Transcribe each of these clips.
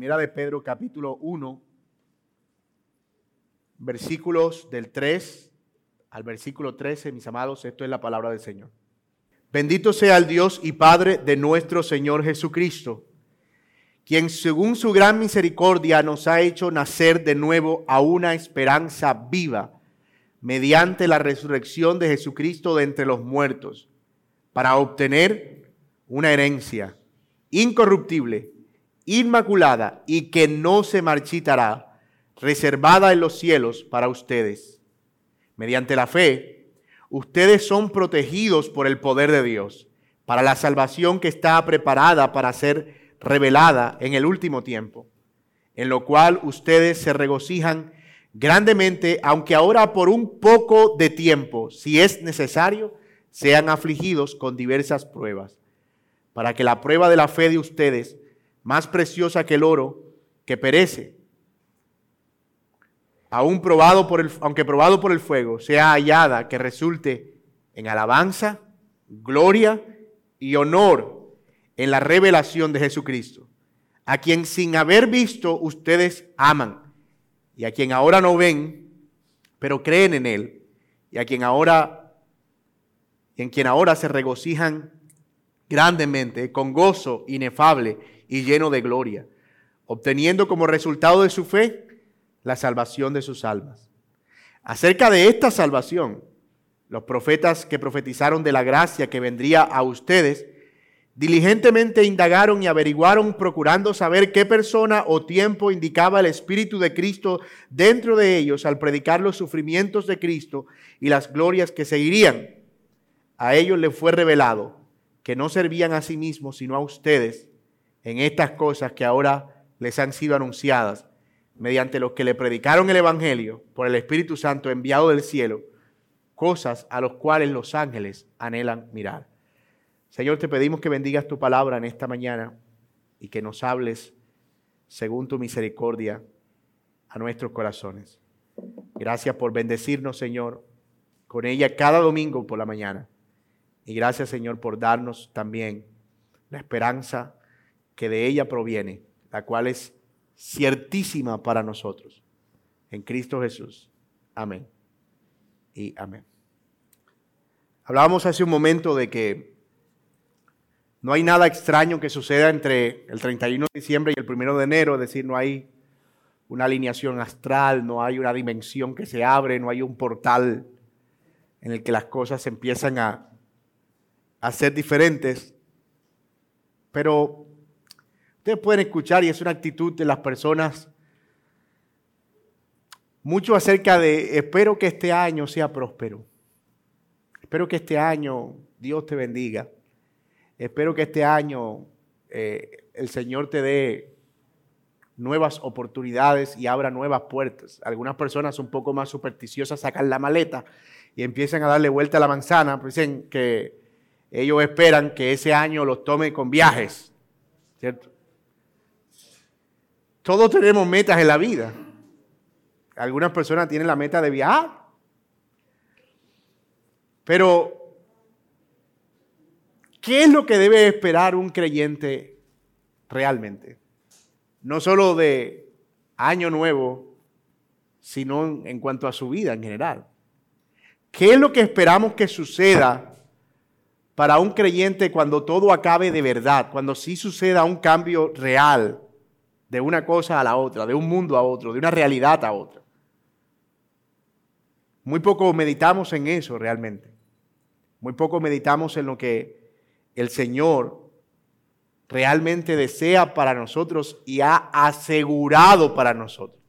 Primera de Pedro capítulo 1, versículos del 3 al versículo 13, mis amados, esto es la palabra del Señor. Bendito sea el Dios y Padre de nuestro Señor Jesucristo, quien según su gran misericordia nos ha hecho nacer de nuevo a una esperanza viva mediante la resurrección de Jesucristo de entre los muertos, para obtener una herencia incorruptible, inmaculada y que no se marchitará, reservada en los cielos para ustedes. Mediante la fe, ustedes son protegidos por el poder de Dios para la salvación que está preparada para ser revelada en el último tiempo, en lo cual ustedes se regocijan grandemente, aunque ahora por un poco de tiempo, si es necesario, sean afligidos con diversas pruebas, para que la prueba de la fe de ustedes, más preciosa que el oro, que perece, aun probado por el, aunque probado por el fuego, sea hallada que resulte en alabanza, gloria y honor en la revelación de Jesucristo, a quien sin haber visto ustedes aman y a quien ahora no ven, pero creen en Él, y a quien ahora, en quien ahora se regocijan grandemente, con gozo inefable y lleno de gloria, obteniendo como resultado de su fe la salvación de sus almas. Acerca de esta salvación, los profetas que profetizaron de la gracia que vendría a ustedes, Diligentemente indagaron y averiguaron procurando saber qué persona o tiempo indicaba el Espíritu de Cristo dentro de ellos al predicar los sufrimientos de Cristo y las glorias que seguirían. A ellos les fue revelado que no servían a sí mismos sino a ustedes en estas cosas que ahora les han sido anunciadas mediante los que le predicaron el Evangelio por el Espíritu Santo enviado del cielo, cosas a los cuales los ángeles anhelan mirar. Señor, te pedimos que bendigas tu palabra en esta mañana y que nos hables según tu misericordia a nuestros corazones. Gracias por bendecirnos, Señor, con ella cada domingo por la mañana. Y gracias, Señor, por darnos también la esperanza que de ella proviene, la cual es ciertísima para nosotros. En Cristo Jesús. Amén. Y amén. Hablábamos hace un momento de que no hay nada extraño que suceda entre el 31 de diciembre y el 1 de enero, es decir, no hay una alineación astral, no hay una dimensión que se abre, no hay un portal en el que las cosas empiezan a, a ser diferentes. Pero ustedes pueden escuchar, y es una actitud de las personas, mucho acerca de, espero que este año sea próspero. Espero que este año Dios te bendiga. Espero que este año eh, el Señor te dé nuevas oportunidades y abra nuevas puertas. Algunas personas un poco más supersticiosas sacan la maleta y empiezan a darle vuelta a la manzana, pues dicen que ellos esperan que ese año los tome con viajes, ¿cierto? Todos tenemos metas en la vida. Algunas personas tienen la meta de viajar. Pero ¿Qué es lo que debe esperar un creyente realmente? No solo de año nuevo, sino en cuanto a su vida en general. ¿Qué es lo que esperamos que suceda para un creyente cuando todo acabe de verdad, cuando sí suceda un cambio real de una cosa a la otra, de un mundo a otro, de una realidad a otra? Muy poco meditamos en eso realmente. Muy poco meditamos en lo que el Señor realmente desea para nosotros y ha asegurado para nosotros.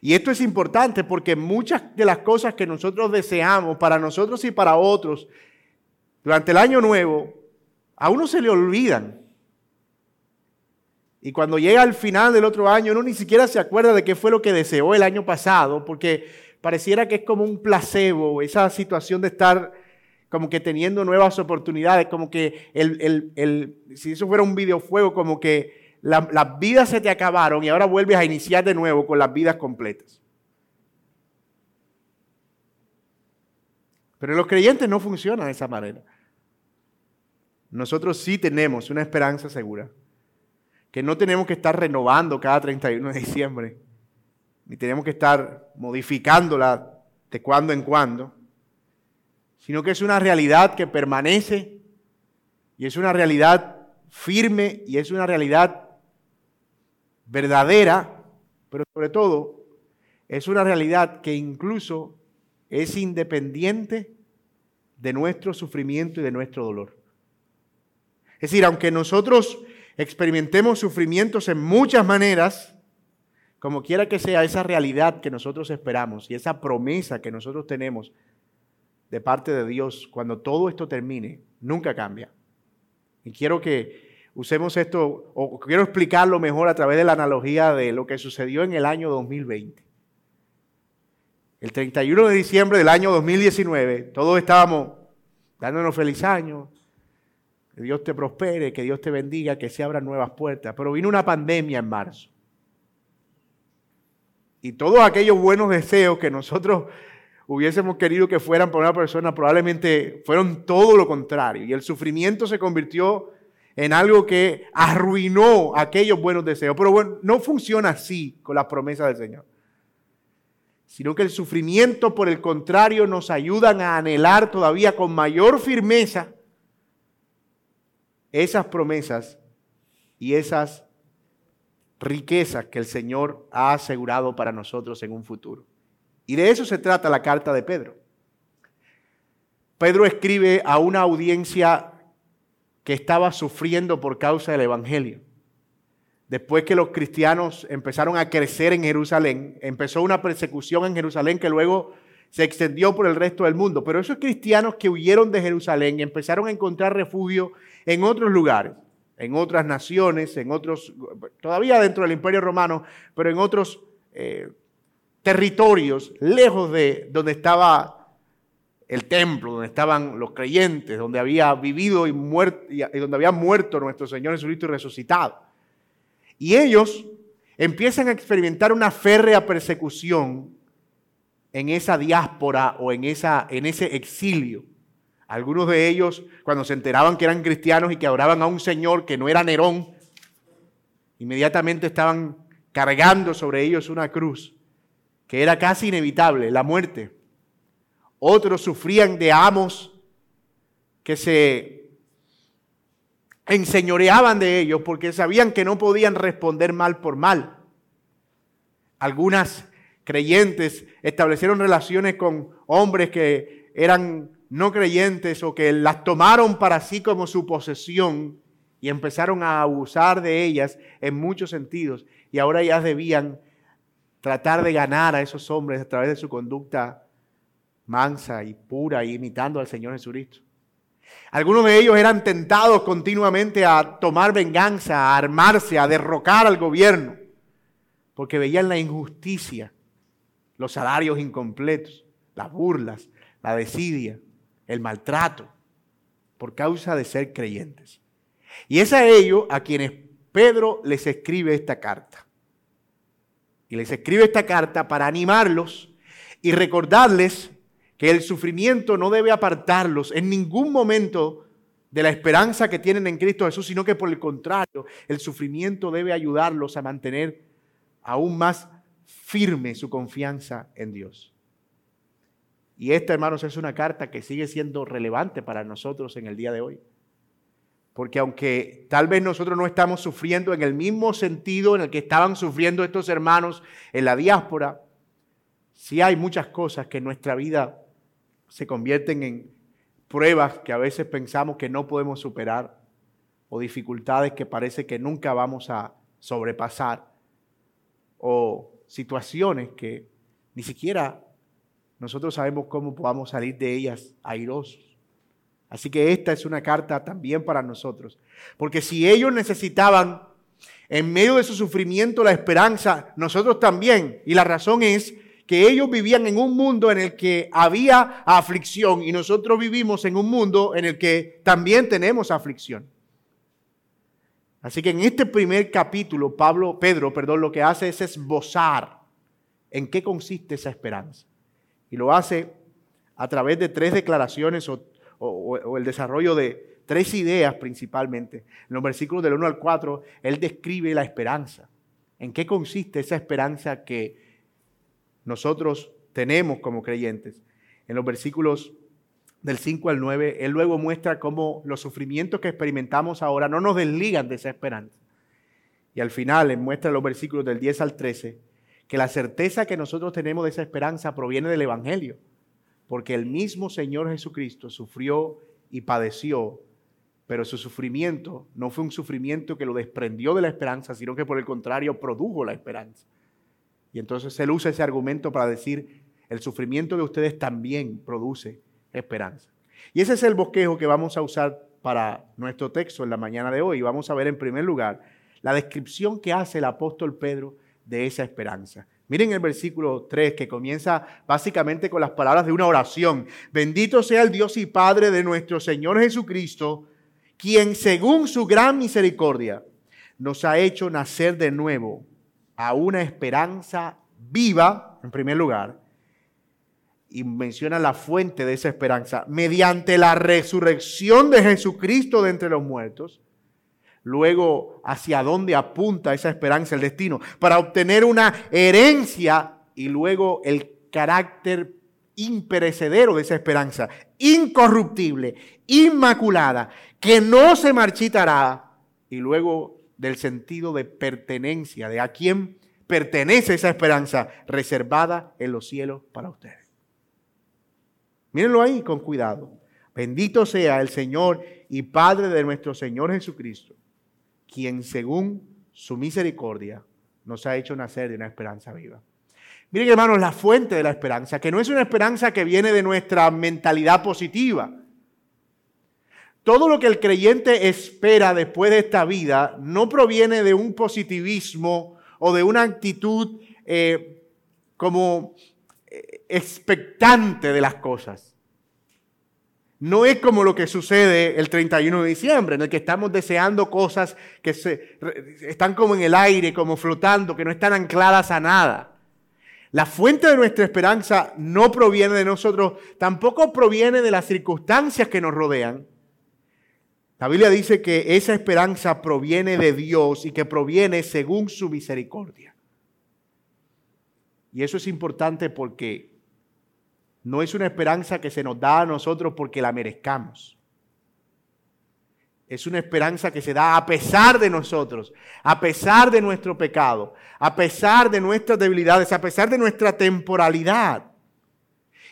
Y esto es importante porque muchas de las cosas que nosotros deseamos para nosotros y para otros durante el año nuevo, a uno se le olvidan. Y cuando llega al final del otro año, uno ni siquiera se acuerda de qué fue lo que deseó el año pasado, porque pareciera que es como un placebo, esa situación de estar como que teniendo nuevas oportunidades, como que si eso fuera un videojuego, como que las vidas se te acabaron y ahora vuelves a iniciar de nuevo con las vidas completas. Pero los creyentes no funciona de esa manera. Nosotros sí tenemos una esperanza segura. Que no tenemos que estar renovando cada 31 de diciembre, ni tenemos que estar modificándola de cuando en cuando, sino que es una realidad que permanece y es una realidad firme y es una realidad verdadera, pero sobre todo es una realidad que incluso es independiente de nuestro sufrimiento y de nuestro dolor. Es decir, aunque nosotros experimentemos sufrimientos en muchas maneras, como quiera que sea esa realidad que nosotros esperamos y esa promesa que nosotros tenemos de parte de Dios cuando todo esto termine, nunca cambia. Y quiero que usemos esto, o quiero explicarlo mejor a través de la analogía de lo que sucedió en el año 2020. El 31 de diciembre del año 2019, todos estábamos dándonos feliz año, que Dios te prospere, que Dios te bendiga, que se abran nuevas puertas. Pero vino una pandemia en marzo. Y todos aquellos buenos deseos que nosotros hubiésemos querido que fueran para una persona, probablemente fueron todo lo contrario. Y el sufrimiento se convirtió en algo que arruinó aquellos buenos deseos. Pero bueno, no funciona así con las promesas del Señor. Sino que el sufrimiento, por el contrario, nos ayudan a anhelar todavía con mayor firmeza esas promesas y esas riquezas que el Señor ha asegurado para nosotros en un futuro. Y de eso se trata la carta de Pedro. Pedro escribe a una audiencia que estaba sufriendo por causa del Evangelio. Después que los cristianos empezaron a crecer en Jerusalén, empezó una persecución en Jerusalén que luego se extendió por el resto del mundo. Pero esos cristianos que huyeron de Jerusalén empezaron a encontrar refugio en otros lugares, en otras naciones, en otros, todavía dentro del Imperio Romano, pero en otros eh, territorios lejos de donde estaba el templo, donde estaban los creyentes, donde había vivido y, muerto, y donde había muerto nuestro Señor Jesucristo y resucitado. Y ellos empiezan a experimentar una férrea persecución en esa diáspora o en, esa, en ese exilio. Algunos de ellos, cuando se enteraban que eran cristianos y que adoraban a un Señor que no era Nerón, inmediatamente estaban cargando sobre ellos una cruz que era casi inevitable, la muerte. Otros sufrían de amos que se enseñoreaban de ellos porque sabían que no podían responder mal por mal. Algunas creyentes establecieron relaciones con hombres que eran no creyentes o que las tomaron para sí como su posesión y empezaron a abusar de ellas en muchos sentidos y ahora ellas debían tratar de ganar a esos hombres a través de su conducta mansa y pura, imitando al Señor Jesucristo. Algunos de ellos eran tentados continuamente a tomar venganza, a armarse, a derrocar al gobierno, porque veían la injusticia, los salarios incompletos, las burlas, la desidia, el maltrato, por causa de ser creyentes. Y es a ellos a quienes Pedro les escribe esta carta. Y les escribe esta carta para animarlos y recordarles que el sufrimiento no debe apartarlos en ningún momento de la esperanza que tienen en Cristo Jesús, sino que por el contrario, el sufrimiento debe ayudarlos a mantener aún más firme su confianza en Dios. Y esta, hermanos, es una carta que sigue siendo relevante para nosotros en el día de hoy. Porque aunque tal vez nosotros no estamos sufriendo en el mismo sentido en el que estaban sufriendo estos hermanos en la diáspora, sí hay muchas cosas que en nuestra vida se convierten en pruebas que a veces pensamos que no podemos superar o dificultades que parece que nunca vamos a sobrepasar o situaciones que ni siquiera nosotros sabemos cómo podamos salir de ellas airosos. Así que esta es una carta también para nosotros. Porque si ellos necesitaban en medio de su sufrimiento la esperanza, nosotros también. Y la razón es que ellos vivían en un mundo en el que había aflicción y nosotros vivimos en un mundo en el que también tenemos aflicción. Así que en este primer capítulo, Pablo, Pedro, perdón, lo que hace es esbozar en qué consiste esa esperanza. Y lo hace a través de tres declaraciones o el desarrollo de tres ideas principalmente. En los versículos del 1 al 4, él describe la esperanza. ¿En qué consiste esa esperanza que nosotros tenemos como creyentes? En los versículos del 5 al 9, él luego muestra cómo los sufrimientos que experimentamos ahora no nos desligan de esa esperanza. Y al final, él muestra los versículos del 10 al 13, que la certeza que nosotros tenemos de esa esperanza proviene del Evangelio, porque el mismo Señor Jesucristo sufrió y padeció, pero su sufrimiento no fue un sufrimiento que lo desprendió de la esperanza, sino que por el contrario produjo la esperanza. Y entonces él usa ese argumento para decir, el sufrimiento de ustedes también produce esperanza. Y ese es el bosquejo que vamos a usar para nuestro texto en la mañana de hoy. Vamos a ver en primer lugar la descripción que hace el apóstol Pedro de esa esperanza. Miren el versículo 3 que comienza básicamente con las palabras de una oración. Bendito sea el Dios y Padre de nuestro Señor Jesucristo, quien según su gran misericordia nos ha hecho nacer de nuevo a una esperanza viva, en primer lugar, y menciona la fuente de esa esperanza, mediante la resurrección de Jesucristo de entre los muertos, luego hacia dónde apunta esa esperanza, el destino, para obtener una herencia y luego el carácter imperecedero de esa esperanza, incorruptible, inmaculada, que no se marchitará, y luego del sentido de pertenencia, de a quién pertenece esa esperanza reservada en los cielos para ustedes. Mírenlo ahí con cuidado. Bendito sea el Señor y Padre de nuestro Señor Jesucristo, quien según su misericordia nos ha hecho nacer de una esperanza viva. Miren hermanos, la fuente de la esperanza, que no es una esperanza que viene de nuestra mentalidad positiva. Todo lo que el creyente espera después de esta vida no proviene de un positivismo o de una actitud eh, como eh, expectante de las cosas. No es como lo que sucede el 31 de diciembre, en el que estamos deseando cosas que están como en el aire, como flotando, que no están ancladas a nada. La fuente de nuestra esperanza no proviene de nosotros, tampoco proviene de las circunstancias que nos rodean. La Biblia dice que esa esperanza proviene de Dios y que proviene según su misericordia. Y eso es importante porque no es una esperanza que se nos da a nosotros porque la merezcamos. Es una esperanza que se da a pesar de nosotros, a pesar de nuestro pecado, a pesar de nuestras debilidades, a pesar de nuestra temporalidad.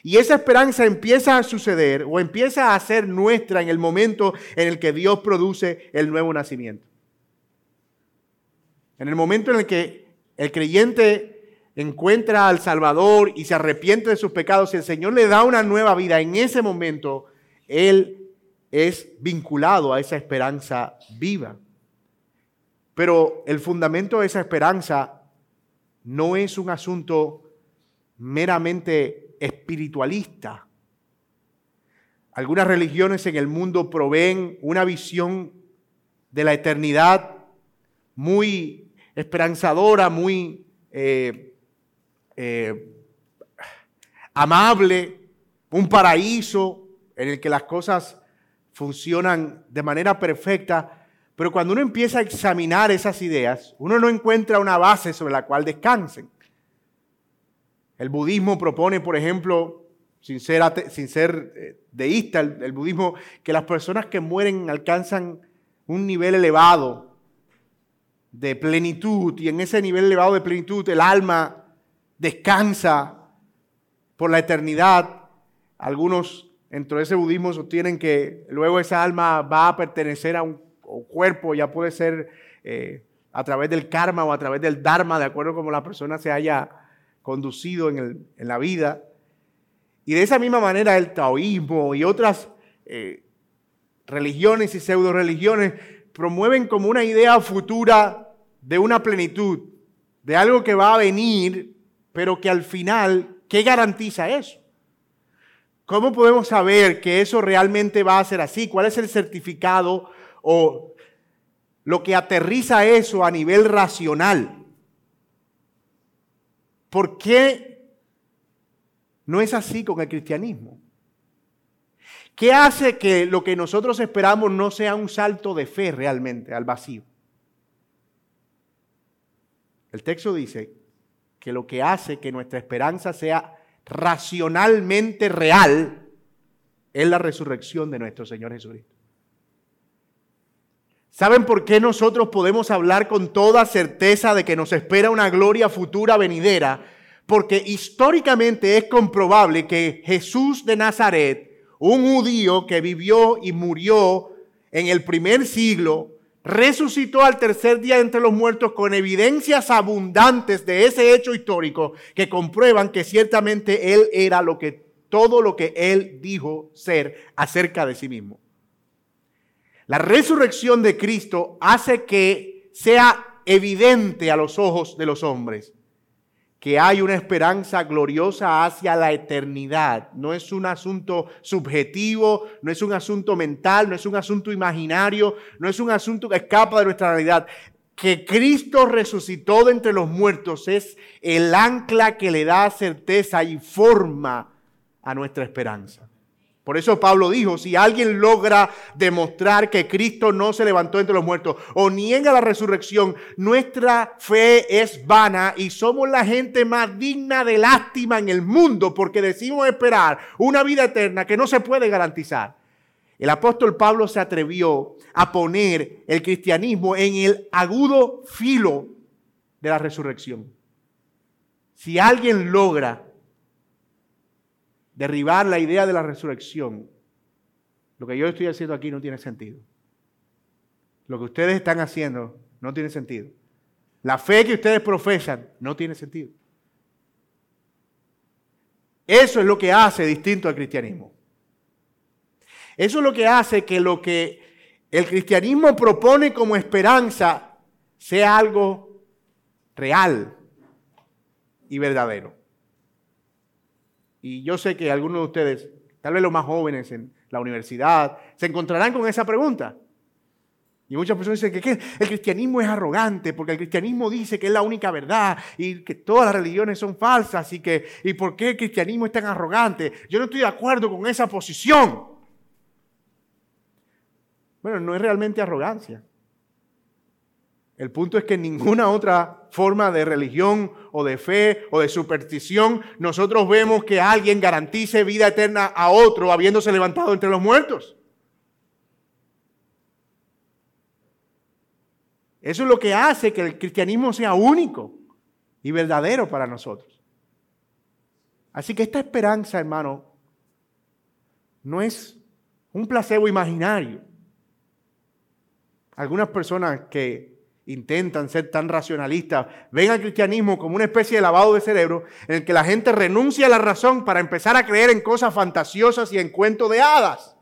Y esa esperanza empieza a suceder o empieza a ser nuestra en el momento en el que Dios produce el nuevo nacimiento. En el momento en el que el creyente encuentra al Salvador y se arrepiente de sus pecados y el Señor le da una nueva vida, en ese momento Él es vinculado a esa esperanza viva. Pero el fundamento de esa esperanza no es un asunto meramente espiritualista. Algunas religiones en el mundo proveen una visión de la eternidad muy esperanzadora, muy eh, eh, amable, un paraíso en el que las cosas funcionan de manera perfecta, pero cuando uno empieza a examinar esas ideas, uno no encuentra una base sobre la cual descansen. El budismo propone, por ejemplo, sin ser, eh, deísta, el budismo, que las personas que mueren alcanzan un nivel elevado de plenitud y en ese nivel elevado de plenitud el alma descansa por la eternidad. Algunos dentro de ese budismo sostienen que luego esa alma va a pertenecer a un, cuerpo, ya puede ser eh, a través del karma o a través del dharma, de acuerdo como la persona se haya conducido en, la vida. Y de esa misma manera el taoísmo y otras eh, religiones y pseudo religiones promueven como una idea futura de una plenitud, de algo que va a venir pero que al final, ¿qué garantiza eso? ¿Cómo podemos saber que eso realmente va a ser así? ¿Cuál es el certificado o lo que aterriza eso a nivel racional? ¿Por qué no es así con el cristianismo? ¿Qué hace que lo que nosotros esperamos no sea un salto de fe realmente al vacío? El texto dice que lo que hace que nuestra esperanza sea racionalmente real es la resurrección de nuestro Señor Jesucristo. ¿Saben por qué nosotros podemos hablar con toda certeza de que nos espera una gloria futura venidera? Porque históricamente es comprobable que Jesús de Nazaret un judío que vivió y murió en el primer siglo, resucitó al tercer día entre los muertos con evidencias abundantes de ese hecho histórico que comprueban que ciertamente él era lo que todo lo que él dijo ser acerca de sí mismo. La resurrección de Cristo hace que sea evidente a los ojos de los hombres que hay una esperanza gloriosa hacia la eternidad. No es un asunto subjetivo, no es un asunto mental, no es un asunto imaginario, no es un asunto que escapa de nuestra realidad. Que Cristo resucitó de entre los muertos es el ancla que le da certeza y forma a nuestra esperanza. Por eso Pablo dijo, si alguien logra demostrar que Cristo no se levantó entre los muertos o niega la resurrección, nuestra fe es vana y somos la gente más digna de lástima en el mundo porque decimos esperar una vida eterna que no se puede garantizar. El apóstol Pablo se atrevió a poner el cristianismo en el agudo filo de la resurrección. Si alguien logra derribar la idea de la resurrección, lo que yo estoy haciendo aquí no tiene sentido. Lo que ustedes están haciendo no tiene sentido. La fe que ustedes profesan no tiene sentido. Eso es lo que hace distinto al cristianismo. Eso es lo que hace que lo que el cristianismo propone como esperanza sea algo real y verdadero. Y yo sé que algunos de ustedes, tal vez los más jóvenes en la universidad, se encontrarán con esa pregunta. Y muchas personas dicen que, el cristianismo es arrogante porque el cristianismo dice que es la única verdad y que todas las religiones son falsas y que y por qué el cristianismo es tan arrogante. Yo no estoy de acuerdo con esa posición. Bueno, no es realmente arrogancia. El punto es que ninguna otra forma de religión o de fe o de superstición nosotros vemos que alguien garantice vida eterna a otro habiéndose levantado entre los muertos. Eso es lo que hace que el cristianismo sea único y verdadero para nosotros. Así que esta esperanza, hermano, no es un placebo imaginario. Algunas personas que intentan ser tan racionalistas, ven al cristianismo como una especie de lavado de cerebro en el que la gente renuncia a la razón para empezar a creer en cosas fantasiosas y en cuentos de hadas.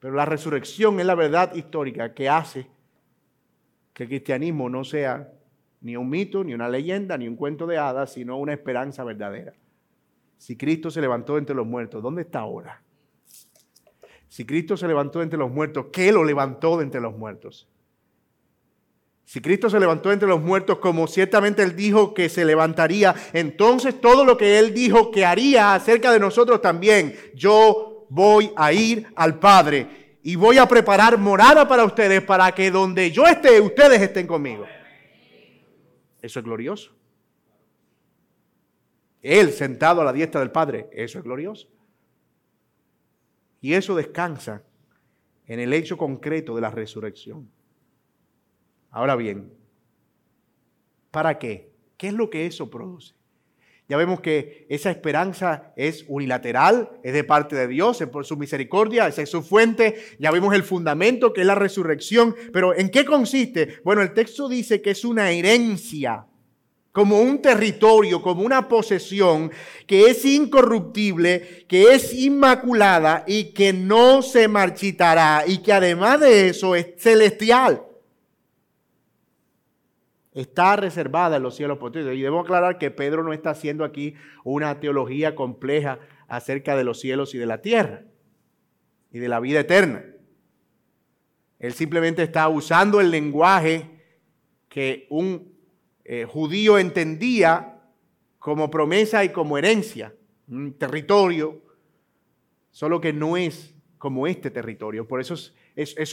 Pero la resurrección es la verdad histórica que hace que el cristianismo no sea ni un mito, ni una leyenda, ni un cuento de hadas, sino una esperanza verdadera. Si Cristo se levantó entre los muertos, ¿dónde está ahora? Si Cristo se levantó entre los muertos, ¿qué lo levantó de entre los muertos? Si Cristo se levantó entre los muertos como ciertamente Él dijo que se levantaría, entonces todo lo que Él dijo que haría acerca de nosotros también, yo voy a ir al Padre y voy a preparar morada para ustedes para que donde yo esté, ustedes estén conmigo. Eso es glorioso. Él sentado a la diestra del Padre, eso es glorioso. Y eso descansa en el hecho concreto de la resurrección. Ahora bien, ¿para qué? ¿Qué es lo que eso produce? Ya vemos que esa esperanza es unilateral, es de parte de Dios, es por su misericordia, es su fuente. Ya vemos el fundamento que es la resurrección. Pero ¿en qué consiste? Bueno, el texto dice que es una herencia, como un territorio, como una posesión que es incorruptible, que es inmaculada y que no se marchitará y que además de eso es celestial está reservada en los cielos potentes. Y debo aclarar que Pedro no está haciendo aquí una teología compleja acerca de los cielos y de la tierra y de la vida eterna. Él simplemente está usando el lenguaje que un eh, judío entendía como promesa y como herencia, un territorio, solo que no es como este territorio. Por eso es,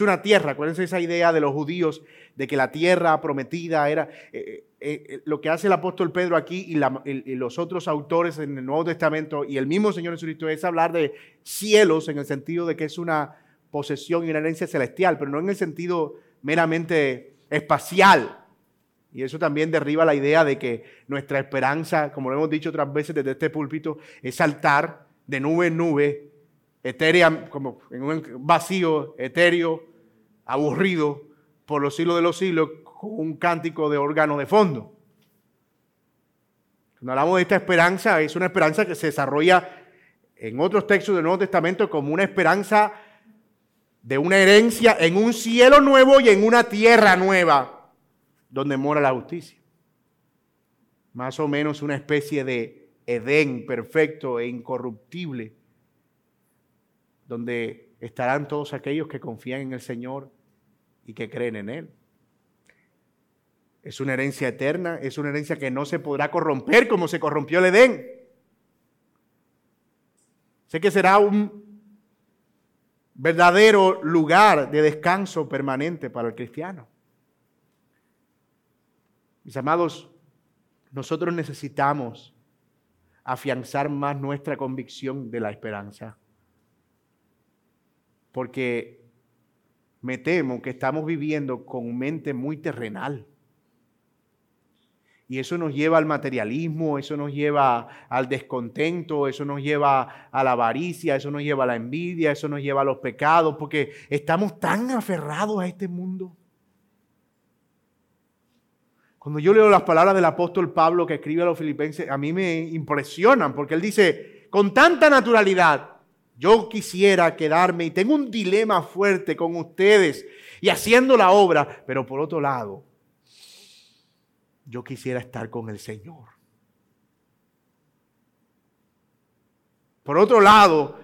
una tierra. Acuérdense esa idea de los judíos de que la tierra prometida era... Eh, eh, eh, lo que hace el apóstol Pedro aquí y, los otros autores en el Nuevo Testamento y el mismo Señor Jesucristo es hablar de cielos en el sentido de que es una posesión y una herencia celestial, pero no en el sentido meramente espacial. Y eso también derriba la idea de que nuestra esperanza, como lo hemos dicho otras veces desde este púlpito, es saltar de nube en nube etérea, como en un vacío, etéreo, aburrido por los siglos de los siglos, con un cántico de órgano de fondo. Cuando hablamos de esta esperanza, es una esperanza que se desarrolla en otros textos del Nuevo Testamento como una esperanza de una herencia en un cielo nuevo y en una tierra nueva, donde mora la justicia. Más o menos una especie de Edén perfecto e incorruptible donde estarán todos aquellos que confían en el Señor y que creen en Él. Es una herencia eterna, es una herencia que no se podrá corromper como se corrompió el Edén. Sé que será un verdadero lugar de descanso permanente para el cristiano. Mis amados, nosotros necesitamos afianzar más nuestra convicción de la esperanza porque me temo que estamos viviendo con mente muy terrenal. Y eso nos lleva al materialismo, eso nos lleva al descontento, eso nos lleva a la avaricia, eso nos lleva a la envidia, eso nos lleva a los pecados, porque estamos tan aferrados a este mundo. Cuando yo leo las palabras del apóstol Pablo que escribe a los filipenses, a mí me impresionan, porque él dice, con tanta naturalidad, yo quisiera quedarme y tengo un dilema fuerte con ustedes y haciendo la obra, pero por otro lado, yo quisiera estar con el Señor. Por otro lado,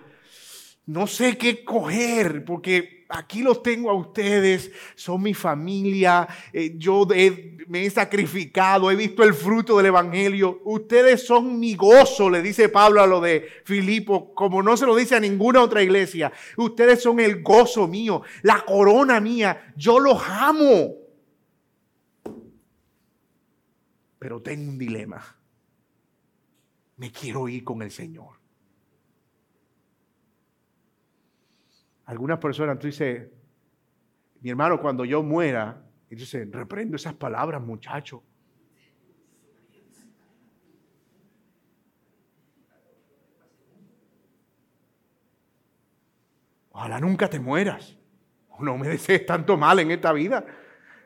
no sé qué coger porque aquí los tengo a ustedes, son mi familia, eh, yo me he sacrificado, he visto el fruto del Evangelio, ustedes son mi gozo, le dice Pablo a lo de Filipo, como no se lo dice a ninguna otra iglesia, ustedes son el gozo mío, la corona mía, yo los amo. Pero tengo un dilema, me quiero ir con el Señor. Algunas personas, tú dices, mi hermano, cuando yo muera, y reprendo esas palabras, muchacho. Ojalá nunca te mueras. No me desees tanto mal en esta vida.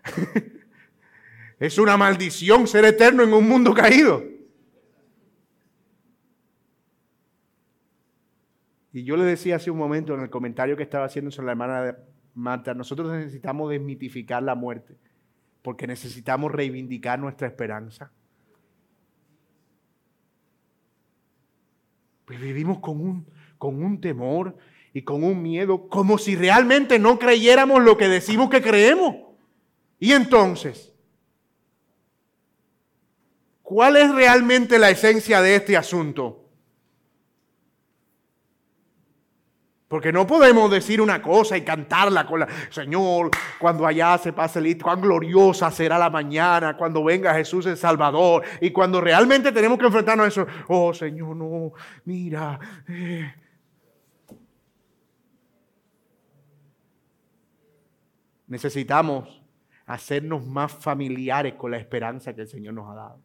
es una maldición ser eterno en un mundo caído. Y yo le decía hace un momento en el comentario que estaba haciendo sobre la hermana Marta, nosotros necesitamos desmitificar la muerte, porque necesitamos reivindicar nuestra esperanza. Pues vivimos con un, con un temor y con un miedo, como si realmente no creyéramos lo que decimos que creemos. Y entonces, ¿cuál es realmente la esencia de este asunto? Porque no podemos decir una cosa y cantarla con la, Señor, cuando allá se pase el cuán gloriosa será la mañana, cuando venga Jesús el Salvador. Y cuando realmente tenemos que enfrentarnos a eso, oh Señor, no, mira. Eh". Necesitamos hacernos más familiares con la esperanza que el Señor nos ha dado.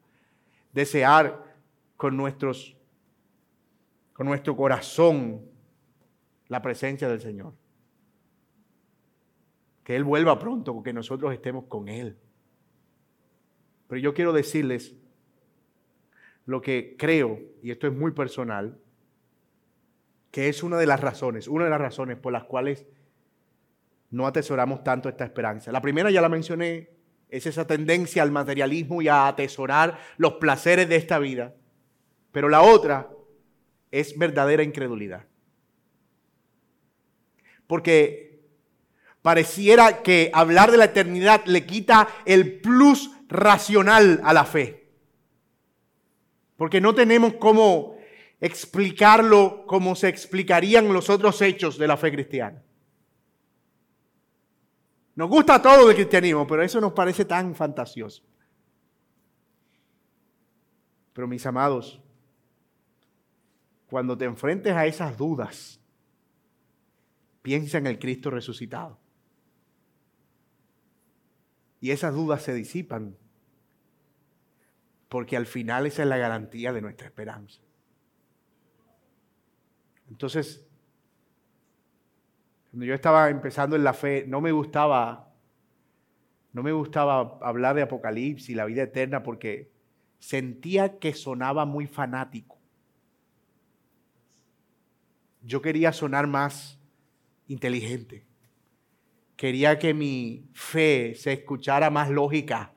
Desear con nuestros, con nuestro corazón la presencia del Señor. Que Él vuelva pronto, que nosotros estemos con Él. Pero yo quiero decirles lo que creo, y esto es muy personal, que es una de las razones, una de las razones por las cuales no atesoramos tanto esta esperanza. La primera ya la mencioné, es esa tendencia al materialismo y a atesorar los placeres de esta vida. Pero la otra es verdadera incredulidad porque pareciera que hablar de la eternidad le quita el plus racional a la fe. Porque no tenemos cómo explicarlo como se explicarían los otros hechos de la fe cristiana. Nos gusta todo el cristianismo, pero eso nos parece tan fantasioso. Pero mis amados, cuando te enfrentes a esas dudas, piensa en el Cristo resucitado. Y esas dudas se disipan, porque al final esa es la garantía de nuestra esperanza. Entonces, cuando yo estaba empezando en la fe, no me gustaba, no me gustaba hablar de Apocalipsis y la vida eterna porque sentía que sonaba muy fanático. Yo quería sonar más inteligente. Quería que mi fe se escuchara más lógica.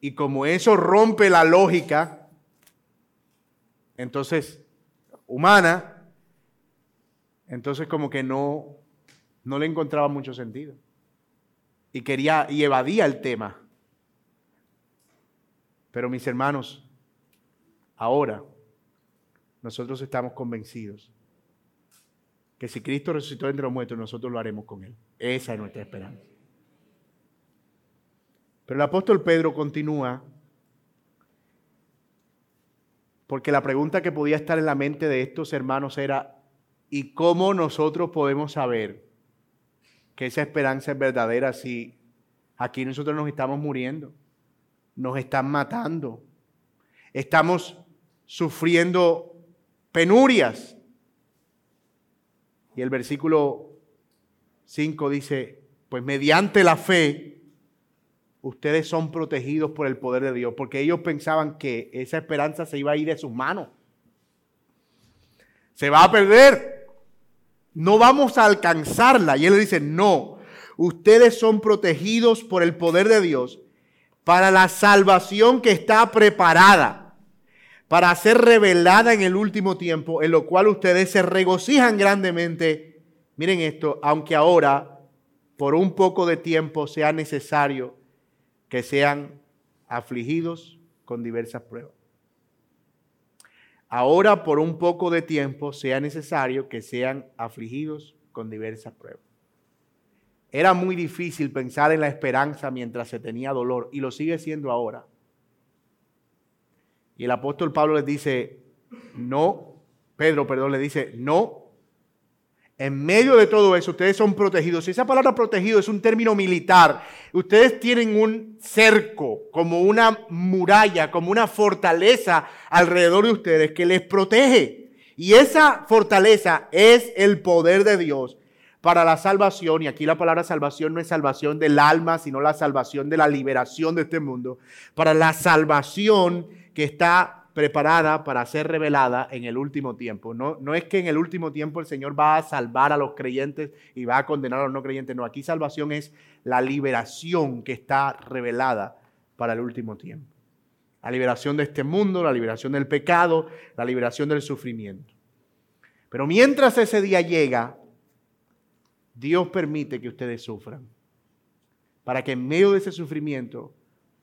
Y como eso rompe la lógica, entonces, humana, entonces como que no, no le encontraba mucho sentido. Y quería, y evadía el tema. Pero mis hermanos, ahora nosotros estamos convencidos que si Cristo resucitó entre los muertos, nosotros lo haremos con Él. Esa es nuestra esperanza. Pero el apóstol Pedro continúa, porque la pregunta que podía estar en la mente de estos hermanos era, ¿Y cómo nosotros podemos saber que esa esperanza es verdadera si aquí nosotros nos estamos muriendo? Nos están matando. Estamos sufriendo penurias. Y el versículo 5 dice, pues mediante la fe, ustedes son protegidos por el poder de Dios, porque ellos pensaban que esa esperanza se iba a ir de sus manos. Se va a perder no vamos a alcanzarla. Y él le dice, no, ustedes son protegidos por el poder de Dios para la salvación que está preparada, para ser revelada en el último tiempo, en lo cual ustedes se regocijan grandemente. Miren esto, aunque ahora, por un poco de tiempo, sea necesario que sean afligidos con diversas pruebas ahora por un poco de tiempo sea necesario que sean afligidos con diversas pruebas. Era muy difícil pensar en la esperanza mientras se tenía dolor y lo sigue siendo ahora. Y el apóstol Pablo les dice, no, Pedro, perdón, le dice, no, en medio de todo eso, ustedes son protegidos. esa palabra protegido es un término militar, ustedes tienen un cerco, como una muralla, como una fortaleza alrededor de ustedes que les protege. Y esa fortaleza es el poder de Dios para la salvación. Y aquí la palabra salvación no es salvación del alma, sino la salvación de la liberación de este mundo. Para la salvación que está preparada para ser revelada en el último tiempo. No, no es que en el último tiempo el Señor va a salvar a los creyentes y va a condenar a los no creyentes. No, aquí salvación es la liberación que está revelada para el último tiempo. La liberación de este mundo, la liberación del pecado, la liberación del sufrimiento. Pero mientras ese día llega, Dios permite que ustedes sufran. Para que en medio de ese sufrimiento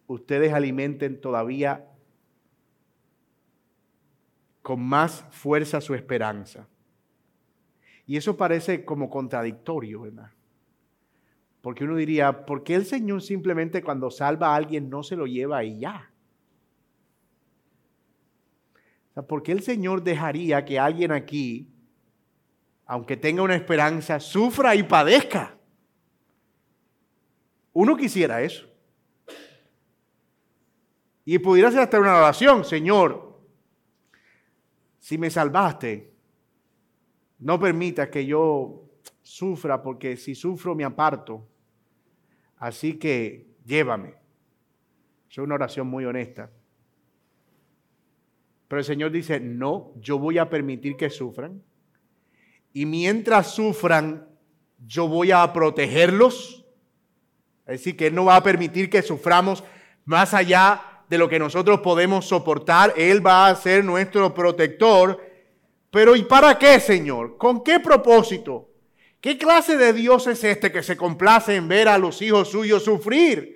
ustedes alimenten todavía con más fuerza su esperanza. Y eso parece como contradictorio, ¿verdad? Porque uno diría, ¿por qué el Señor simplemente cuando salva a alguien no se lo lleva y ya? ¿Por qué el Señor dejaría que alguien aquí, aunque tenga una esperanza, sufra y padezca? Uno quisiera eso. Y pudiera ser hasta una oración, Señor, si me salvaste, no permita que yo sufra, porque si sufro me aparto. Así que llévame. Es una oración muy honesta. Pero el Señor dice, no, yo voy a permitir que sufran. Y mientras sufran, yo voy a protegerlos. Es decir, que Él no va a permitir que suframos más allá de lo que nosotros podemos soportar. Él va a ser nuestro protector. Pero ¿y para qué, Señor? ¿Con qué propósito? ¿Qué clase de Dios es este que se complace en ver a los hijos suyos sufrir?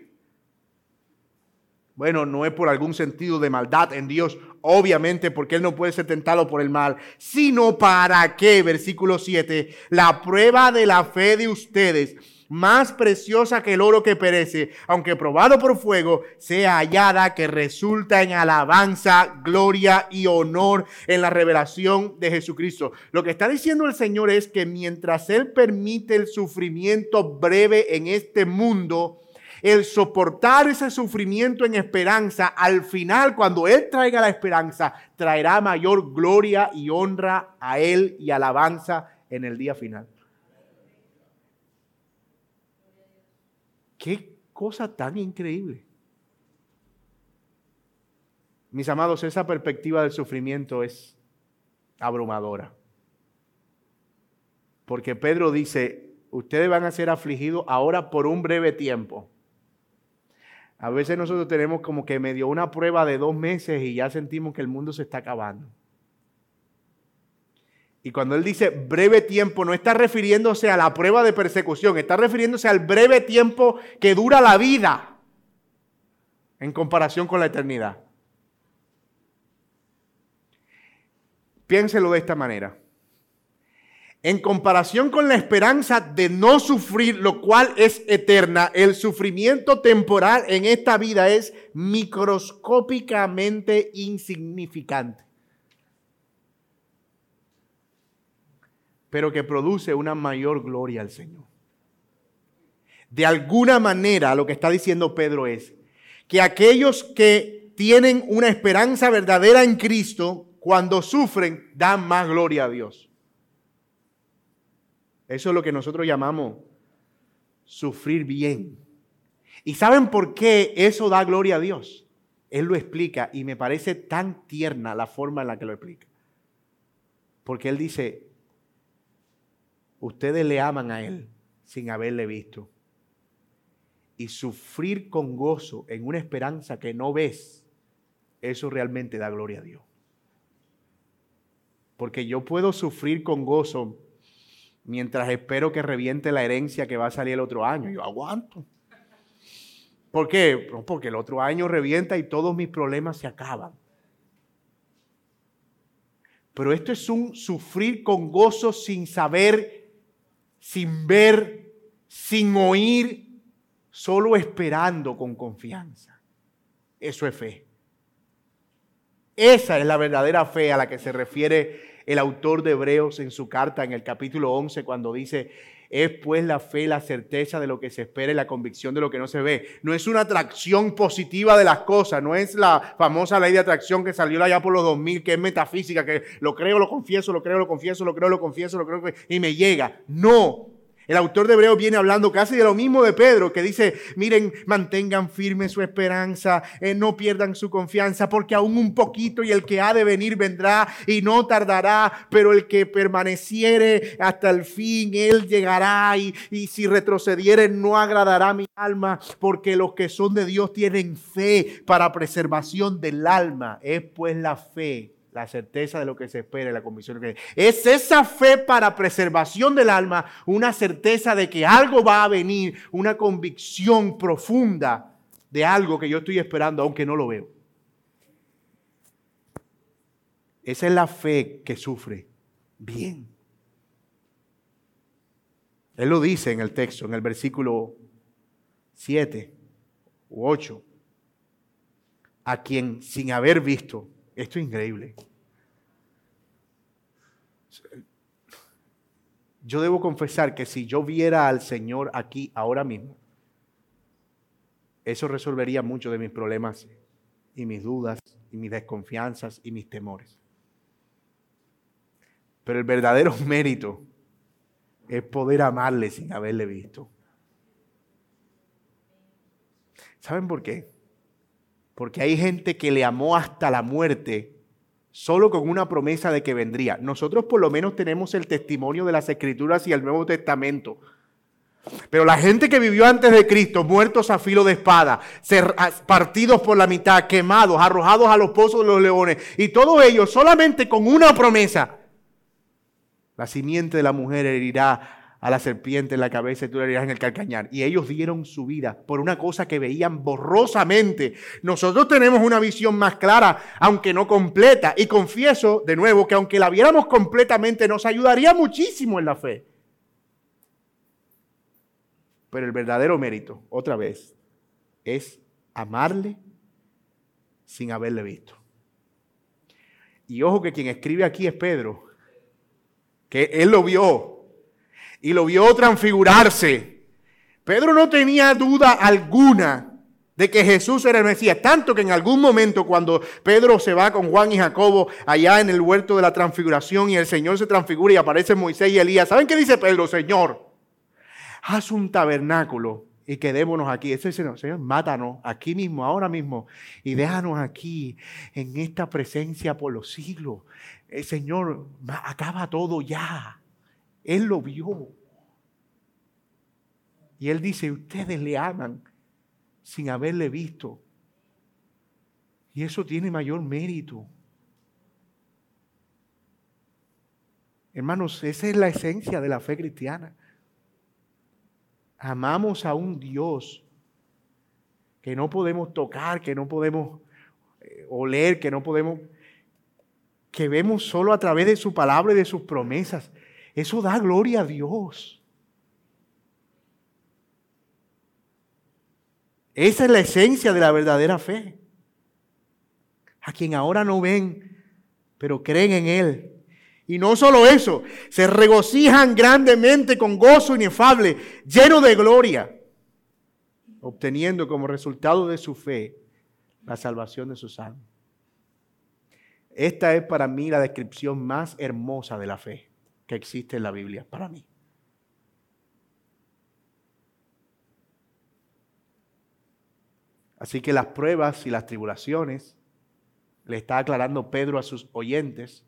Bueno, no es por algún sentido de maldad en Dios, obviamente porque Él no puede ser tentado por el mal, sino para que, versículo 7, la prueba de la fe de ustedes, más preciosa que el oro que perece, aunque probado por fuego, sea hallada que resulta en alabanza, gloria y honor en la revelación de Jesucristo. Lo que está diciendo el Señor es que mientras Él permite el sufrimiento breve en este mundo, el soportar ese sufrimiento en esperanza, al final, cuando Él traiga la esperanza, traerá mayor gloria y honra a Él y alabanza en el día final. Qué cosa tan increíble. Mis amados, esa perspectiva del sufrimiento es abrumadora. Porque Pedro dice, ustedes van a ser afligidos ahora por un breve tiempo. A veces nosotros tenemos como que medio una prueba de dos meses y ya sentimos que el mundo se está acabando. Y cuando él dice breve tiempo, no está refiriéndose a la prueba de persecución, está refiriéndose al breve tiempo que dura la vida en comparación con la eternidad. Piénselo de esta manera en comparación con la esperanza de no sufrir, lo cual es eterna, el sufrimiento temporal en esta vida es microscópicamente insignificante. Pero que produce una mayor gloria al Señor. De alguna manera lo que está diciendo Pedro es que aquellos que tienen una esperanza verdadera en Cristo, cuando sufren, dan más gloria a Dios. Eso es lo que nosotros llamamos sufrir bien. ¿Y saben por qué eso da gloria a Dios? Él lo explica y me parece tan tierna la forma en la que lo explica. Porque Él dice, ustedes le aman a Él sin haberle visto. Y sufrir con gozo en una esperanza que no ves, eso realmente da gloria a Dios. Porque yo puedo sufrir con gozo mientras espero que reviente la herencia que va a salir el otro año. Yo aguanto. ¿Por qué? Porque el otro año revienta y todos mis problemas se acaban. Pero esto es un sufrir con gozo sin saber, sin ver, sin oír, solo esperando con confianza. Eso es fe. Esa es la verdadera fe a la que se refiere el autor de Hebreos en su carta en el capítulo 11 cuando dice, es pues la fe, la certeza de lo que se espera y la convicción de lo que no se ve. No es una atracción positiva de las cosas, no es la famosa ley de atracción que salió allá por los 2000, que es metafísica, que lo creo, lo confieso, lo creo, lo confieso, lo creo, lo confieso, lo creo, y me llega. No, el autor de Hebreo viene hablando casi de lo mismo de Pedro, que dice, miren, mantengan firme su esperanza, eh, no pierdan su confianza, porque aún un poquito y el que ha de venir vendrá y no tardará, pero el que permaneciere hasta el fin, él llegará y, y si retrocediere no agradará mi alma, porque los que son de Dios tienen fe para preservación del alma. Es pues la fe la certeza de lo que se espera y la convicción de que es esa fe para preservación del alma, una certeza de que algo va a venir, una convicción profunda de algo que yo estoy esperando aunque no lo veo. Esa es la fe que sufre bien. Él lo dice en el texto, en el versículo 7 u 8, a quien sin haber visto esto es increíble. Yo debo confesar que si yo viera al Señor aquí ahora mismo, eso resolvería muchos de mis problemas y mis dudas y mis desconfianzas y mis temores. Pero el verdadero mérito es poder amarle sin haberle visto. ¿Saben por qué? Porque hay gente que le amó hasta la muerte solo con una promesa de que vendría. Nosotros por lo menos tenemos el testimonio de las Escrituras y el Nuevo Testamento. Pero la gente que vivió antes de Cristo, muertos a filo de espada, partidos por la mitad, quemados, arrojados a los pozos de los leones, y todos ellos solamente con una promesa, la simiente de la mujer herirá a la serpiente en la cabeza y tú le dirás en el calcañar. Y ellos dieron su vida por una cosa que veían borrosamente. Nosotros tenemos una visión más clara, aunque no completa. Y confieso de nuevo que aunque la viéramos completamente, nos ayudaría muchísimo en la fe. Pero el verdadero mérito, otra vez, es amarle sin haberle visto. Y ojo que quien escribe aquí es Pedro, que él lo vio, y lo vio transfigurarse. Pedro no tenía duda alguna de que Jesús era el Mesías, tanto que en algún momento cuando Pedro se va con Juan y Jacobo allá en el huerto de la transfiguración y el Señor se transfigura y aparece Moisés y Elías, ¿saben qué dice Pedro? Señor, haz un tabernáculo y quedémonos aquí. Ese Señor, Señor, mátanos aquí mismo, ahora mismo, y déjanos aquí en esta presencia por los siglos. El Señor, acaba todo ya. Él lo vio. Y él dice, ustedes le aman sin haberle visto. Y eso tiene mayor mérito. Hermanos, esa es la esencia de la fe cristiana. Amamos a un Dios que no podemos tocar, que no podemos eh, oler, que no podemos, que vemos solo a través de su palabra y de sus promesas. Eso da gloria a Dios. Esa es la esencia de la verdadera fe. A quien ahora no ven, pero creen en Él. Y no solo eso, se regocijan grandemente con gozo inefable, lleno de gloria, obteniendo como resultado de su fe la salvación de sus almas. Esta es para mí la descripción más hermosa de la fe que existe en la Biblia para mí. Así que las pruebas y las tribulaciones, le está aclarando Pedro a sus oyentes,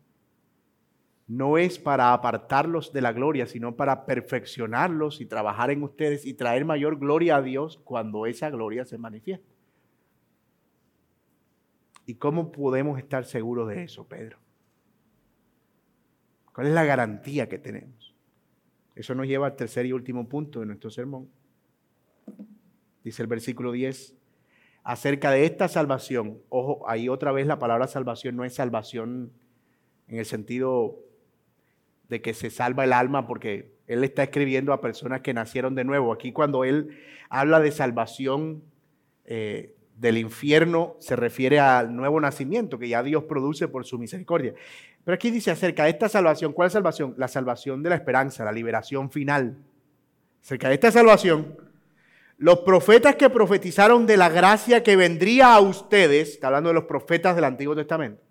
no es para apartarlos de la gloria, sino para perfeccionarlos y trabajar en ustedes y traer mayor gloria a Dios cuando esa gloria se manifieste. ¿Y cómo podemos estar seguros de eso, Pedro? ¿Cuál es la garantía que tenemos? Eso nos lleva al tercer y último punto de nuestro sermón. Dice el versículo 10, acerca de esta salvación, ojo, ahí otra vez la palabra salvación no es salvación en el sentido de que se salva el alma porque él está escribiendo a personas que nacieron de nuevo. Aquí cuando él habla de salvación eh, del infierno, se refiere al nuevo nacimiento que ya Dios produce por su misericordia. Pero aquí dice acerca de esta salvación, ¿cuál es salvación? La salvación de la esperanza, la liberación final. Acerca de esta salvación, los profetas que profetizaron de la gracia que vendría a ustedes, está hablando de los profetas del Antiguo Testamento,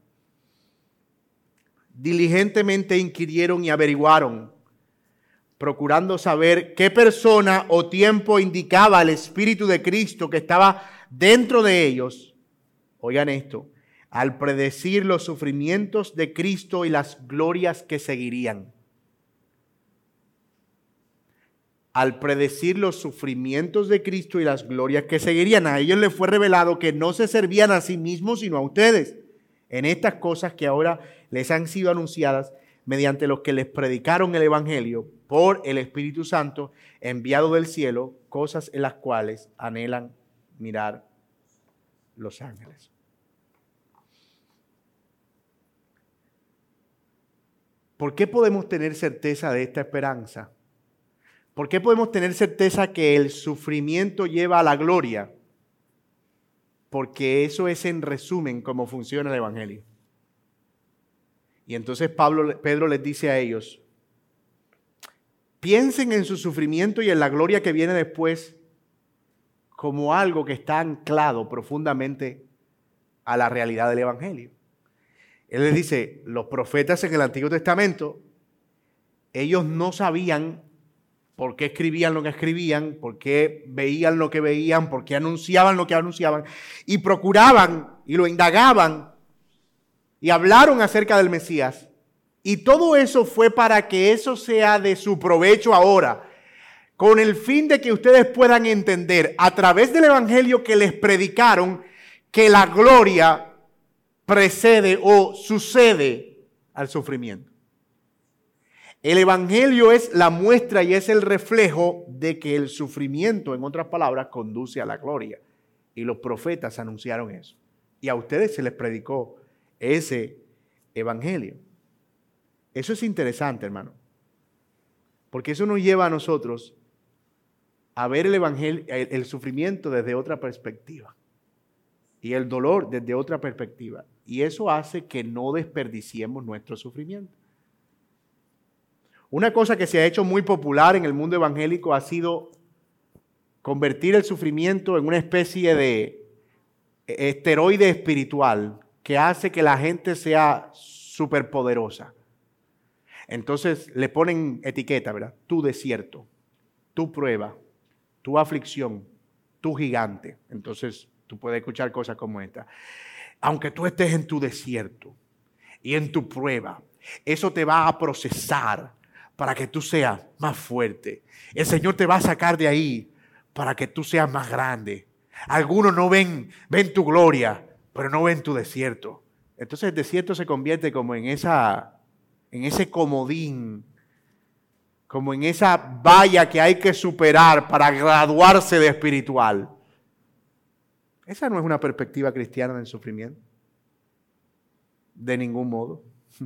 diligentemente inquirieron y averiguaron, procurando saber qué persona o tiempo indicaba el Espíritu de Cristo que estaba dentro de ellos. Oigan esto, al predecir los sufrimientos de Cristo y las glorias que seguirían. Al predecir los sufrimientos de Cristo y las glorias que seguirían, a ellos les fue revelado que no se servían a sí mismos, sino a ustedes, en estas cosas que ahora les han sido anunciadas mediante los que les predicaron el Evangelio por el Espíritu Santo enviado del cielo, cosas en las cuales anhelan mirar los ángeles. ¿Por qué podemos tener certeza de esta esperanza? ¿Por qué podemos tener certeza que el sufrimiento lleva a la gloria? Porque eso es en resumen cómo funciona el Evangelio. Y entonces Pablo, Pedro les dice a ellos, piensen en su sufrimiento y en la gloria que viene después como algo que está anclado profundamente a la realidad del Evangelio. Él les dice, los profetas en el Antiguo Testamento, ellos no sabían por qué escribían lo que escribían, por qué veían lo que veían, por qué anunciaban lo que anunciaban, y procuraban y lo indagaban y hablaron acerca del Mesías. Y todo eso fue para que eso sea de su provecho ahora, con el fin de que ustedes puedan entender a través del Evangelio que les predicaron que la gloria precede o sucede al sufrimiento. El Evangelio es la muestra y es el reflejo de que el sufrimiento, en otras palabras, conduce a la gloria. Y los profetas anunciaron eso. Y a ustedes se les predicó ese Evangelio. Eso es interesante, hermano. Porque eso nos lleva a nosotros a ver el evangelio, el, sufrimiento desde otra perspectiva y el dolor desde otra perspectiva. Y eso hace que no desperdiciemos nuestro sufrimiento. Una cosa que se ha hecho muy popular en el mundo evangélico ha sido convertir el sufrimiento en una especie de esteroide espiritual que hace que la gente sea superpoderosa. Entonces le ponen etiqueta, ¿verdad? Tu desierto, tu prueba, tu aflicción, tu gigante. Entonces tú puedes escuchar cosas como esta. Aunque tú estés en tu desierto y en tu prueba, eso te va a procesar para que tú seas más fuerte. El Señor te va a sacar de ahí para que tú seas más grande. Algunos no ven, ven tu gloria, pero no ven tu desierto. Entonces el desierto se convierte como en esa en ese comodín, como en esa valla que hay que superar para graduarse de espiritual. Esa no es una perspectiva cristiana del sufrimiento. De ningún modo.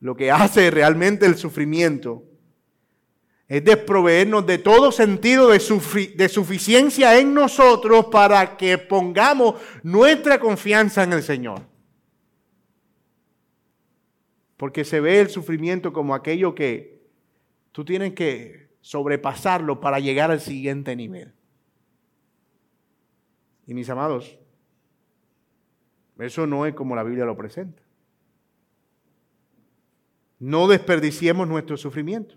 Lo que hace realmente el sufrimiento es desproveernos de todo sentido de, de, suficiencia en nosotros para que pongamos nuestra confianza en el Señor. Porque se ve el sufrimiento como aquello que tú tienes que sobrepasarlo para llegar al siguiente nivel. Y mis amados, eso no es como la Biblia lo presenta. No desperdiciemos nuestro sufrimiento.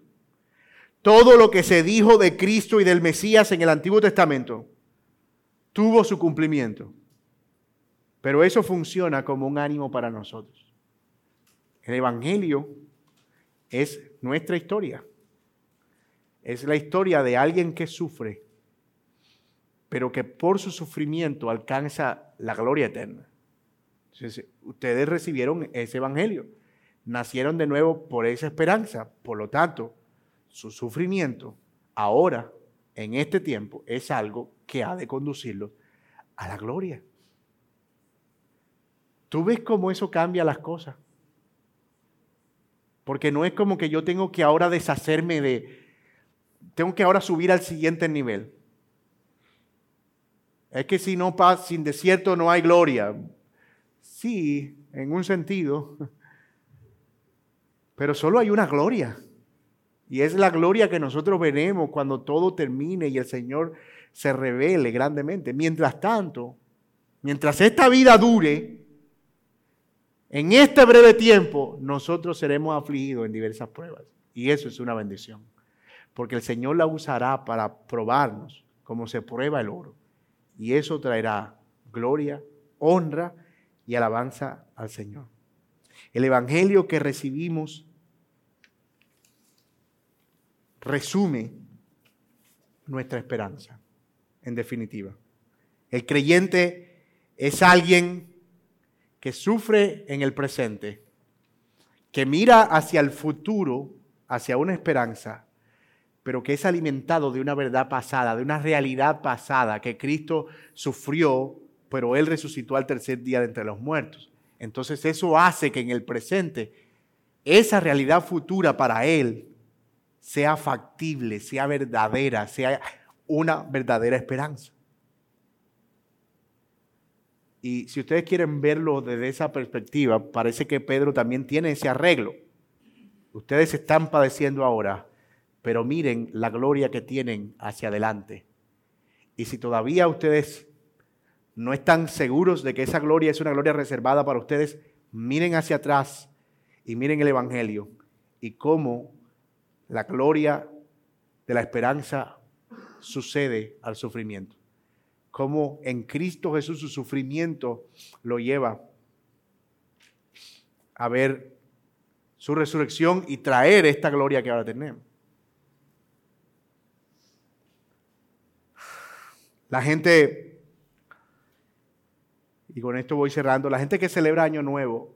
Todo lo que se dijo de Cristo y del Mesías en el Antiguo Testamento tuvo su cumplimiento. Pero eso funciona como un ánimo para nosotros. El Evangelio es nuestra historia. Es la historia de alguien que sufre, pero que por su sufrimiento alcanza la gloria eterna. ustedes recibieron ese Evangelio, nacieron de nuevo por esa esperanza. Por lo tanto, su sufrimiento ahora, en este tiempo, es algo que ha de conducirlos a la gloria. ¿Tú ves cómo eso cambia las cosas? Porque no es como que yo tengo que ahora deshacerme de, tengo que ahora subir al siguiente nivel. Es que si no pasa, sin desierto no hay gloria. Sí, en un sentido. Pero solo hay una gloria. Y es la gloria que nosotros veremos cuando todo termine y el Señor se revele grandemente. Mientras tanto, mientras esta vida dure, en este breve tiempo nosotros seremos afligidos en diversas pruebas. Y eso es una bendición. Porque el Señor la usará para probarnos como se prueba el oro. Y eso traerá gloria, honra y alabanza al Señor. El Evangelio que recibimos resume nuestra esperanza, en definitiva. El creyente es alguien que sufre en el presente, que mira hacia el futuro, hacia una esperanza, pero que es alimentado de una verdad pasada, de una realidad pasada, que Cristo sufrió, pero Él resucitó al tercer día de entre los muertos. Entonces eso hace que en el presente esa realidad futura para Él sea factible, sea verdadera, sea una verdadera esperanza. Y si ustedes quieren verlo desde esa perspectiva, parece que Pedro también tiene ese arreglo. Ustedes están padeciendo ahora, pero miren la gloria que tienen hacia adelante. Y si todavía ustedes no están seguros de que esa gloria es una gloria reservada para ustedes, miren hacia atrás y miren el Evangelio y cómo la gloria de la esperanza sucede al sufrimiento cómo en Cristo Jesús su sufrimiento lo lleva a ver su resurrección y traer esta gloria que ahora tenemos. La gente, y con esto voy cerrando, la gente que celebra Año Nuevo,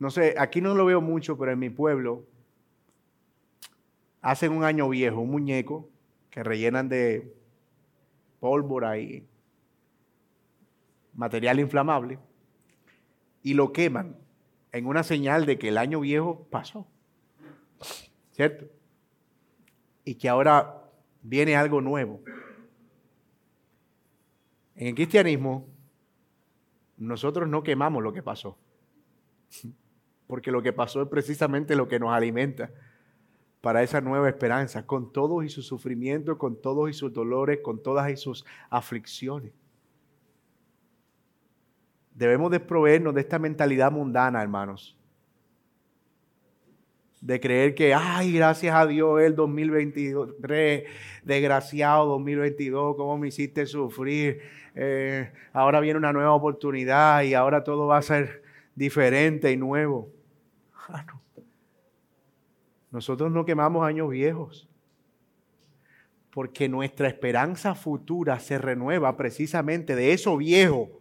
No sé, aquí no lo veo mucho, pero en mi pueblo hacen un año viejo, un muñeco que rellenan de pólvora y material inflamable y lo queman en una señal de que el año viejo pasó. ¿Cierto? Y que ahora viene algo nuevo. En el cristianismo, nosotros no quemamos lo que pasó, porque lo que pasó es precisamente lo que nos alimenta para esa nueva esperanza, con todos y sus sufrimientos, con todos y sus dolores, con todas y sus aflicciones. Debemos desproveernos de esta mentalidad mundana, hermanos. De creer que, ay, gracias a Dios, el 2023, desgraciado 2022, cómo me hiciste sufrir. Eh, ahora viene una nueva oportunidad y ahora todo va a ser diferente y nuevo. Ah, nosotros no quemamos años viejos, porque nuestra esperanza futura se renueva precisamente de eso viejo,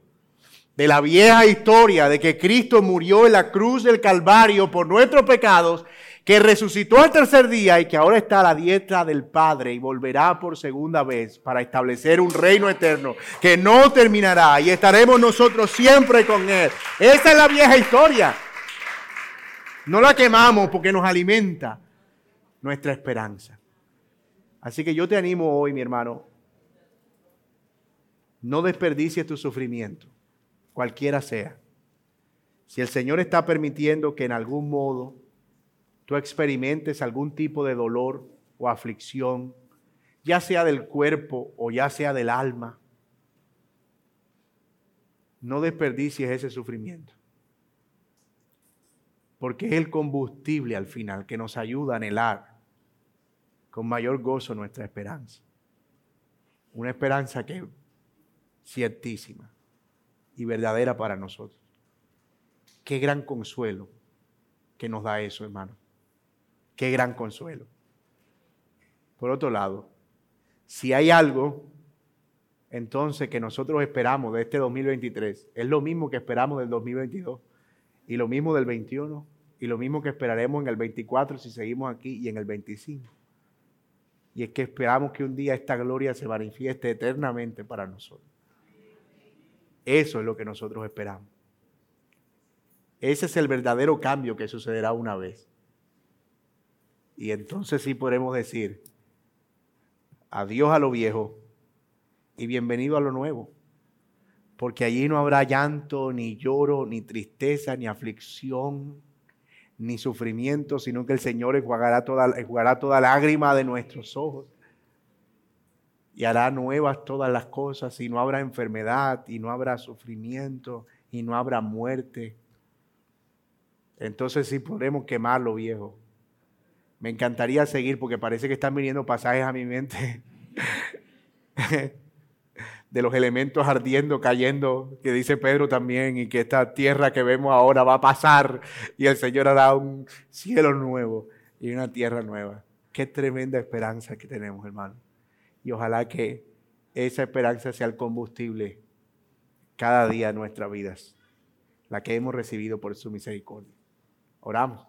de la vieja historia de que Cristo murió en la cruz del Calvario por nuestros pecados, que resucitó al tercer día y que ahora está a la diestra del Padre y volverá por segunda vez para establecer un reino eterno que no terminará y estaremos nosotros siempre con Él. Esa es la vieja historia. No la quemamos porque nos alimenta nuestra esperanza. Así que yo te animo hoy, mi hermano, no desperdicies tu sufrimiento, cualquiera sea. Si el Señor está permitiendo que en algún modo tú experimentes algún tipo de dolor o aflicción, ya sea del cuerpo o ya sea del alma, no desperdicies ese sufrimiento porque es el combustible al final que nos ayuda a anhelar con mayor gozo nuestra esperanza. Una esperanza que es ciertísima y verdadera para nosotros. Qué gran consuelo que nos da eso, hermano. Qué gran consuelo. Por otro lado, si hay algo entonces que nosotros esperamos de este 2023, es lo mismo que esperamos del 2022 y lo mismo del 21 y lo mismo que esperaremos en el 24 si seguimos aquí y en el 25. Y es que esperamos que un día esta gloria se manifieste eternamente para nosotros. Eso es lo que nosotros esperamos. Ese es el verdadero cambio que sucederá una vez. Y entonces sí podremos decir, adiós a lo viejo y bienvenido a lo nuevo porque allí no habrá llanto, ni lloro, ni tristeza, ni aflicción, ni sufrimiento, sino que el Señor enjuagará toda, enjuagará toda lágrima de nuestros ojos y hará nuevas todas las cosas y no habrá enfermedad y no habrá sufrimiento y no habrá muerte. Entonces sí podremos quemar lo viejo. Me encantaría seguir porque parece que están viniendo pasajes a mi mente de los elementos ardiendo, cayendo, que dice Pedro también, y que esta tierra que vemos ahora va a pasar y el Señor hará un cielo nuevo y una tierra nueva. Qué tremenda esperanza que tenemos, hermano. Y ojalá que esa esperanza sea el combustible cada día de nuestras vidas, la que hemos recibido por su misericordia. Oramos.